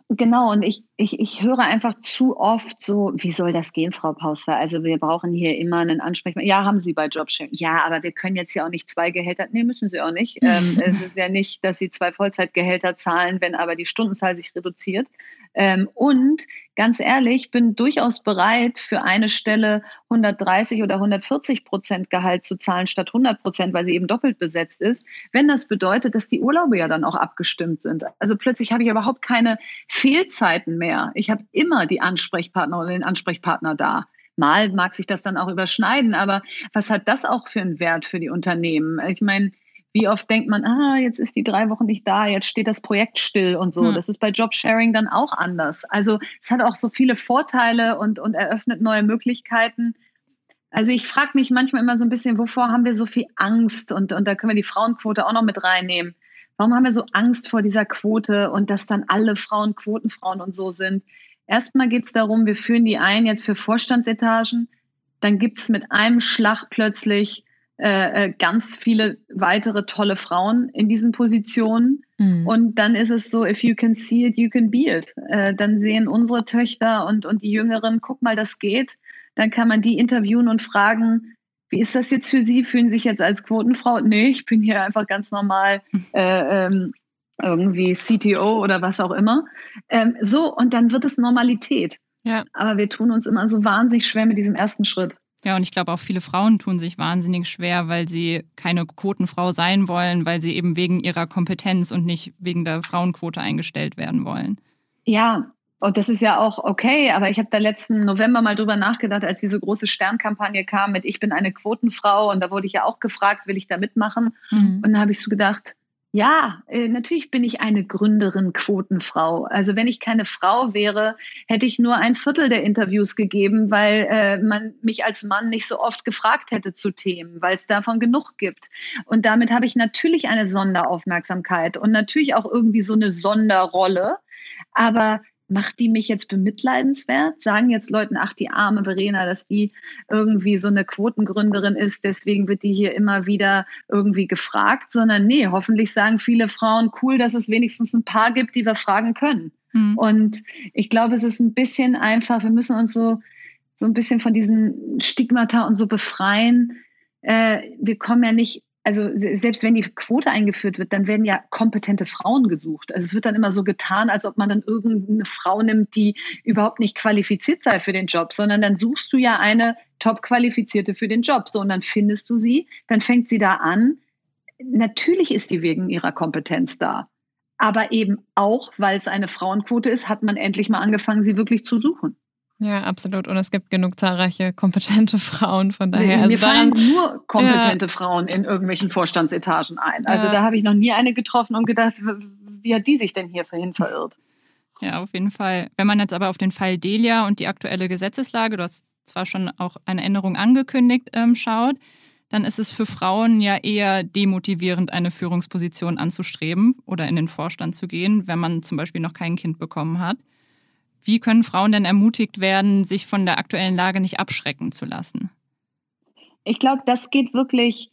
Genau, und ich, ich, ich höre einfach zu oft so, wie soll das gehen, Frau Pauster? Also wir brauchen hier immer einen Ansprechpartner. Ja, haben Sie bei Jobsharing. Ja, aber wir können jetzt ja auch nicht zwei Gehälter, nee, müssen Sie auch nicht. ähm, es ist ja nicht, dass Sie zwei Vollzeitgehälter zahlen, wenn aber die Stundenzahl sich reduziert. Ähm, und ganz ehrlich, bin durchaus bereit, für eine Stelle 130 oder 140 Prozent Gehalt zu zahlen statt 100 Prozent, weil sie eben doppelt besetzt ist, wenn das bedeutet, dass die Urlaube ja dann auch abgestimmt sind. Also plötzlich habe ich überhaupt keine Fehlzeiten mehr. Ich habe immer die Ansprechpartner oder den Ansprechpartner da. Mal mag sich das dann auch überschneiden, aber was hat das auch für einen Wert für die Unternehmen? Ich meine, wie oft denkt man, ah, jetzt ist die drei Wochen nicht da, jetzt steht das Projekt still und so. Hm. Das ist bei Jobsharing dann auch anders. Also es hat auch so viele Vorteile und, und eröffnet neue Möglichkeiten. Also ich frage mich manchmal immer so ein bisschen, wovor haben wir so viel Angst? Und, und da können wir die Frauenquote auch noch mit reinnehmen. Warum haben wir so Angst vor dieser Quote und dass dann alle Frauen Quotenfrauen und so sind? Erstmal geht es darum, wir führen die ein jetzt für Vorstandsetagen. Dann gibt es mit einem Schlag plötzlich äh, äh, ganz viele weitere tolle Frauen in diesen Positionen. Mhm. Und dann ist es so, if you can see it, you can be it. Äh, dann sehen unsere Töchter und, und die Jüngeren, guck mal, das geht. Dann kann man die interviewen und fragen, wie ist das jetzt für Sie? Fühlen Sie sich jetzt als Quotenfrau? Nee, ich bin hier einfach ganz normal äh, ähm, irgendwie CTO oder was auch immer. Ähm, so, und dann wird es Normalität. Ja. Aber wir tun uns immer so wahnsinnig schwer mit diesem ersten Schritt. Ja, und ich glaube auch viele Frauen tun sich wahnsinnig schwer, weil sie keine Quotenfrau sein wollen, weil sie eben wegen ihrer Kompetenz und nicht wegen der Frauenquote eingestellt werden wollen. Ja, und das ist ja auch okay, aber ich habe da letzten November mal drüber nachgedacht, als diese große Sternkampagne kam mit Ich bin eine Quotenfrau und da wurde ich ja auch gefragt, will ich da mitmachen? Mhm. Und da habe ich so gedacht, ja, äh, natürlich bin ich eine Gründerin, Quotenfrau. Also wenn ich keine Frau wäre, hätte ich nur ein Viertel der Interviews gegeben, weil äh, man mich als Mann nicht so oft gefragt hätte zu Themen, weil es davon genug gibt. Und damit habe ich natürlich eine Sonderaufmerksamkeit und natürlich auch irgendwie so eine Sonderrolle. Aber macht die mich jetzt bemitleidenswert? Sagen jetzt Leuten, ach, die arme Verena, dass die irgendwie so eine Quotengründerin ist, deswegen wird die hier immer wieder irgendwie gefragt, sondern nee, hoffentlich sagen viele Frauen, cool, dass es wenigstens ein paar gibt, die wir fragen können. Mhm. Und ich glaube, es ist ein bisschen einfach, wir müssen uns so, so ein bisschen von diesen Stigmata und so befreien. Äh, wir kommen ja nicht also selbst wenn die Quote eingeführt wird, dann werden ja kompetente Frauen gesucht. Also es wird dann immer so getan, als ob man dann irgendeine Frau nimmt, die überhaupt nicht qualifiziert sei für den Job, sondern dann suchst du ja eine top qualifizierte für den Job. So und dann findest du sie, dann fängt sie da an. Natürlich ist die wegen ihrer Kompetenz da. Aber eben auch, weil es eine Frauenquote ist, hat man endlich mal angefangen, sie wirklich zu suchen. Ja, absolut. Und es gibt genug zahlreiche kompetente Frauen von daher. Mir also fallen daran, nur kompetente ja. Frauen in irgendwelchen Vorstandsetagen ein. Also ja. da habe ich noch nie eine getroffen und gedacht, wie hat die sich denn hier vorhin verirrt? Ja, auf jeden Fall. Wenn man jetzt aber auf den Fall Delia und die aktuelle Gesetzeslage, du hast zwar schon auch eine Änderung angekündigt, ähm, schaut, dann ist es für Frauen ja eher demotivierend, eine Führungsposition anzustreben oder in den Vorstand zu gehen, wenn man zum Beispiel noch kein Kind bekommen hat. Wie können Frauen denn ermutigt werden, sich von der aktuellen Lage nicht abschrecken zu lassen? Ich glaube, das geht wirklich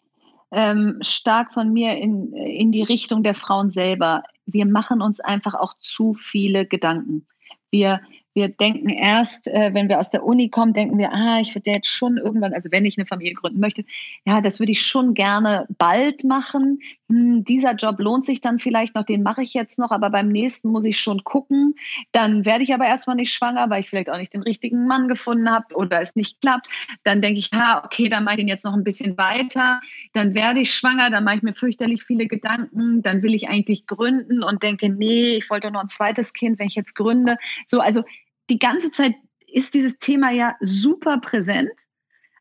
ähm, stark von mir in, in die Richtung der Frauen selber. Wir machen uns einfach auch zu viele Gedanken. Wir, wir denken erst, äh, wenn wir aus der Uni kommen, denken wir, ah, ich würde jetzt schon irgendwann, also wenn ich eine Familie gründen möchte, ja, das würde ich schon gerne bald machen. Hm, dieser Job lohnt sich dann vielleicht noch, den mache ich jetzt noch, aber beim nächsten muss ich schon gucken. Dann werde ich aber erstmal nicht schwanger, weil ich vielleicht auch nicht den richtigen Mann gefunden habe oder es nicht klappt. Dann denke ich, ja, okay, dann mache ich den jetzt noch ein bisschen weiter. Dann werde ich schwanger, dann mache ich mir fürchterlich viele Gedanken. Dann will ich eigentlich gründen und denke, nee, ich wollte noch ein zweites Kind, wenn ich jetzt gründe. So, also die ganze Zeit ist dieses Thema ja super präsent,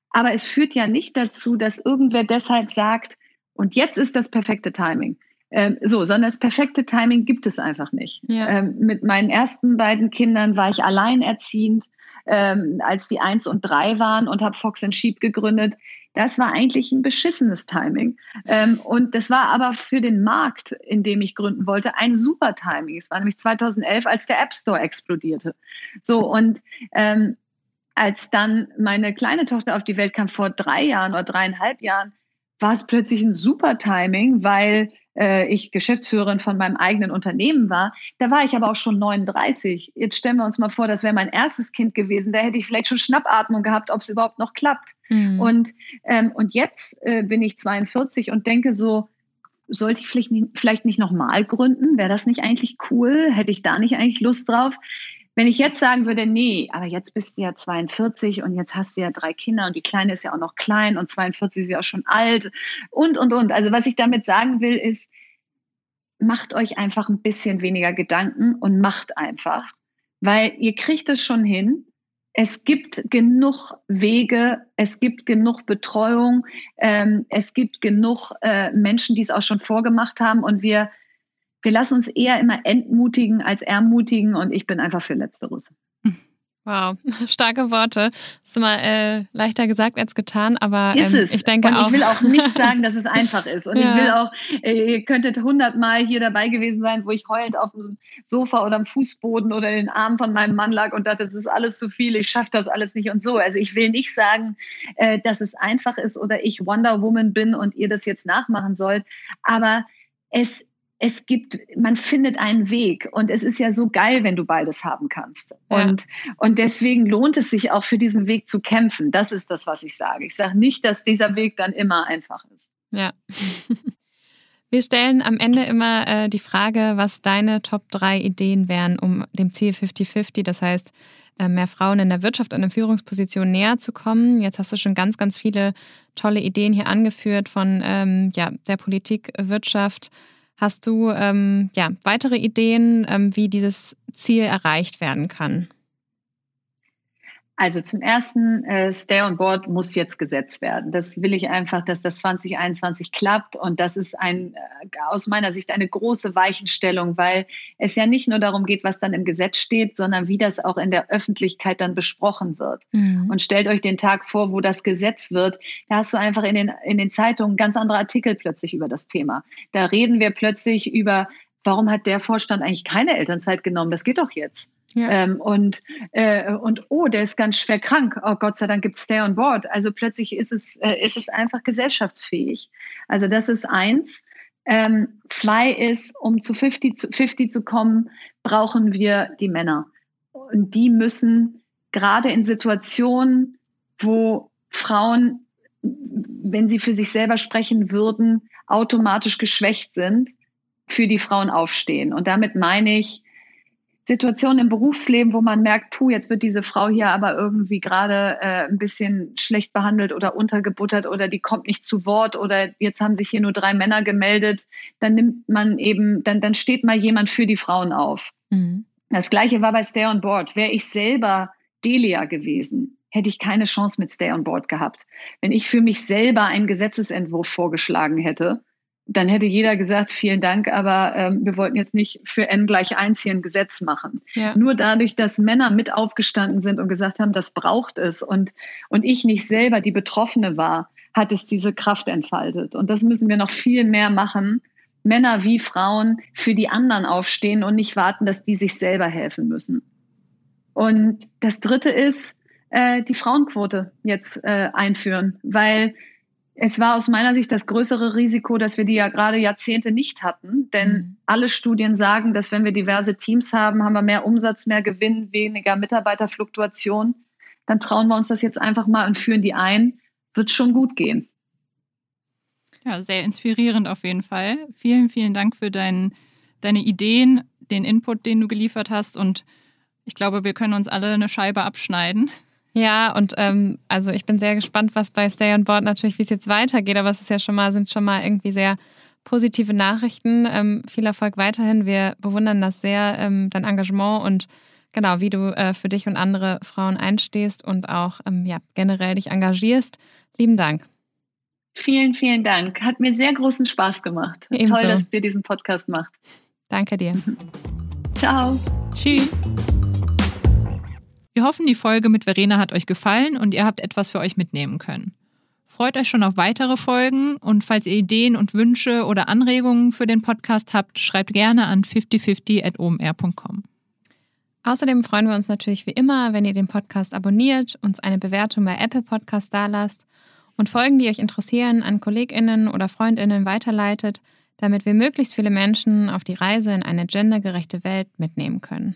aber es führt ja nicht dazu, dass irgendwer deshalb sagt, und jetzt ist das perfekte Timing. Ähm, so, sondern das perfekte Timing gibt es einfach nicht. Ja. Ähm, mit meinen ersten beiden Kindern war ich alleinerziehend, ähm, als die eins und drei waren und habe Fox Sheep gegründet. Das war eigentlich ein beschissenes Timing. Ähm, und das war aber für den Markt, in dem ich gründen wollte, ein super Timing. Es war nämlich 2011, als der App Store explodierte. So, und ähm, als dann meine kleine Tochter auf die Welt kam, vor drei Jahren oder dreieinhalb Jahren, war es plötzlich ein super Timing, weil äh, ich Geschäftsführerin von meinem eigenen Unternehmen war. Da war ich aber auch schon 39. Jetzt stellen wir uns mal vor, das wäre mein erstes Kind gewesen. Da hätte ich vielleicht schon Schnappatmung gehabt, ob es überhaupt noch klappt. Mhm. Und, ähm, und jetzt äh, bin ich 42 und denke so, sollte ich vielleicht nicht, vielleicht nicht nochmal gründen? Wäre das nicht eigentlich cool? Hätte ich da nicht eigentlich Lust drauf? Wenn ich jetzt sagen würde, nee, aber jetzt bist du ja 42 und jetzt hast du ja drei Kinder und die Kleine ist ja auch noch klein und 42 ist ja auch schon alt und, und, und. Also was ich damit sagen will, ist, macht euch einfach ein bisschen weniger Gedanken und macht einfach, weil ihr kriegt es schon hin. Es gibt genug Wege, es gibt genug Betreuung, ähm, es gibt genug äh, Menschen, die es auch schon vorgemacht haben und wir wir lassen uns eher immer entmutigen als ermutigen und ich bin einfach für Letzteres. Wow, starke Worte. Das ist immer äh, leichter gesagt als getan, aber ähm, ich denke und auch. Ich will auch nicht sagen, dass es einfach ist. Und ja. ich will auch, äh, ihr könntet hundertmal hier dabei gewesen sein, wo ich heulend auf dem Sofa oder am Fußboden oder in den Armen von meinem Mann lag und dachte, es ist alles zu viel, ich schaffe das alles nicht und so. Also ich will nicht sagen, äh, dass es einfach ist oder ich Wonder Woman bin und ihr das jetzt nachmachen sollt, aber es es gibt, man findet einen Weg und es ist ja so geil, wenn du beides haben kannst. Ja. Und, und deswegen lohnt es sich auch für diesen Weg zu kämpfen. Das ist das, was ich sage. Ich sage nicht, dass dieser Weg dann immer einfach ist. Ja. Wir stellen am Ende immer äh, die Frage, was deine Top 3 Ideen wären, um dem Ziel 50-50, das heißt, äh, mehr Frauen in der Wirtschaft und in Führungspositionen näher zu kommen. Jetzt hast du schon ganz, ganz viele tolle Ideen hier angeführt von ähm, ja, der Politik, Wirtschaft, Hast du ähm, ja, weitere Ideen, ähm, wie dieses Ziel erreicht werden kann? Also zum ersten, äh, Stay on Board muss jetzt gesetzt werden. Das will ich einfach, dass das 2021 klappt. Und das ist ein, äh, aus meiner Sicht eine große Weichenstellung, weil es ja nicht nur darum geht, was dann im Gesetz steht, sondern wie das auch in der Öffentlichkeit dann besprochen wird. Mhm. Und stellt euch den Tag vor, wo das Gesetz wird. Da hast du einfach in den, in den Zeitungen ganz andere Artikel plötzlich über das Thema. Da reden wir plötzlich über warum hat der Vorstand eigentlich keine Elternzeit genommen? Das geht doch jetzt. Ja. Ähm, und, äh, und oh, der ist ganz schwer krank. Oh Gott sei Dank gibt es Stay on Board. Also plötzlich ist es, äh, ist es einfach gesellschaftsfähig. Also das ist eins. Ähm, zwei ist, um zu 50, zu 50 zu kommen, brauchen wir die Männer. Und die müssen gerade in Situationen, wo Frauen, wenn sie für sich selber sprechen würden, automatisch geschwächt sind, für die Frauen aufstehen. Und damit meine ich Situationen im Berufsleben, wo man merkt, puh, jetzt wird diese Frau hier aber irgendwie gerade äh, ein bisschen schlecht behandelt oder untergebuttert oder die kommt nicht zu Wort oder jetzt haben sich hier nur drei Männer gemeldet, dann nimmt man eben, dann, dann steht mal jemand für die Frauen auf. Mhm. Das gleiche war bei Stay on Board. Wäre ich selber Delia gewesen, hätte ich keine Chance mit Stay on Board gehabt. Wenn ich für mich selber einen Gesetzesentwurf vorgeschlagen hätte, dann hätte jeder gesagt, vielen Dank, aber ähm, wir wollten jetzt nicht für n gleich 1 hier ein Gesetz machen. Ja. Nur dadurch, dass Männer mit aufgestanden sind und gesagt haben, das braucht es und, und ich nicht selber die Betroffene war, hat es diese Kraft entfaltet. Und das müssen wir noch viel mehr machen. Männer wie Frauen für die anderen aufstehen und nicht warten, dass die sich selber helfen müssen. Und das Dritte ist, äh, die Frauenquote jetzt äh, einführen, weil es war aus meiner Sicht das größere Risiko, dass wir die ja gerade Jahrzehnte nicht hatten. Denn mhm. alle Studien sagen, dass wenn wir diverse Teams haben, haben wir mehr Umsatz, mehr Gewinn, weniger Mitarbeiterfluktuation. Dann trauen wir uns das jetzt einfach mal und führen die ein. Wird schon gut gehen. Ja, sehr inspirierend auf jeden Fall. Vielen, vielen Dank für dein, deine Ideen, den Input, den du geliefert hast. Und ich glaube, wir können uns alle eine Scheibe abschneiden. Ja, und ähm, also ich bin sehr gespannt, was bei Stay on Board natürlich, wie es jetzt weitergeht, aber es ist ja schon mal, sind schon mal irgendwie sehr positive Nachrichten. Ähm, viel Erfolg weiterhin. Wir bewundern das sehr, ähm, dein Engagement und genau, wie du äh, für dich und andere Frauen einstehst und auch ähm, ja, generell dich engagierst. Lieben Dank. Vielen, vielen Dank. Hat mir sehr großen Spaß gemacht. Ebenso. Toll, dass ihr diesen Podcast macht. Danke dir. Ciao. Tschüss. Wir hoffen, die Folge mit Verena hat euch gefallen und ihr habt etwas für euch mitnehmen können. Freut euch schon auf weitere Folgen und falls ihr Ideen und Wünsche oder Anregungen für den Podcast habt, schreibt gerne an 5050.omr.com. Außerdem freuen wir uns natürlich wie immer, wenn ihr den Podcast abonniert, uns eine Bewertung bei Apple Podcast dalasst und Folgen, die euch interessieren, an KollegInnen oder FreundInnen weiterleitet, damit wir möglichst viele Menschen auf die Reise in eine gendergerechte Welt mitnehmen können.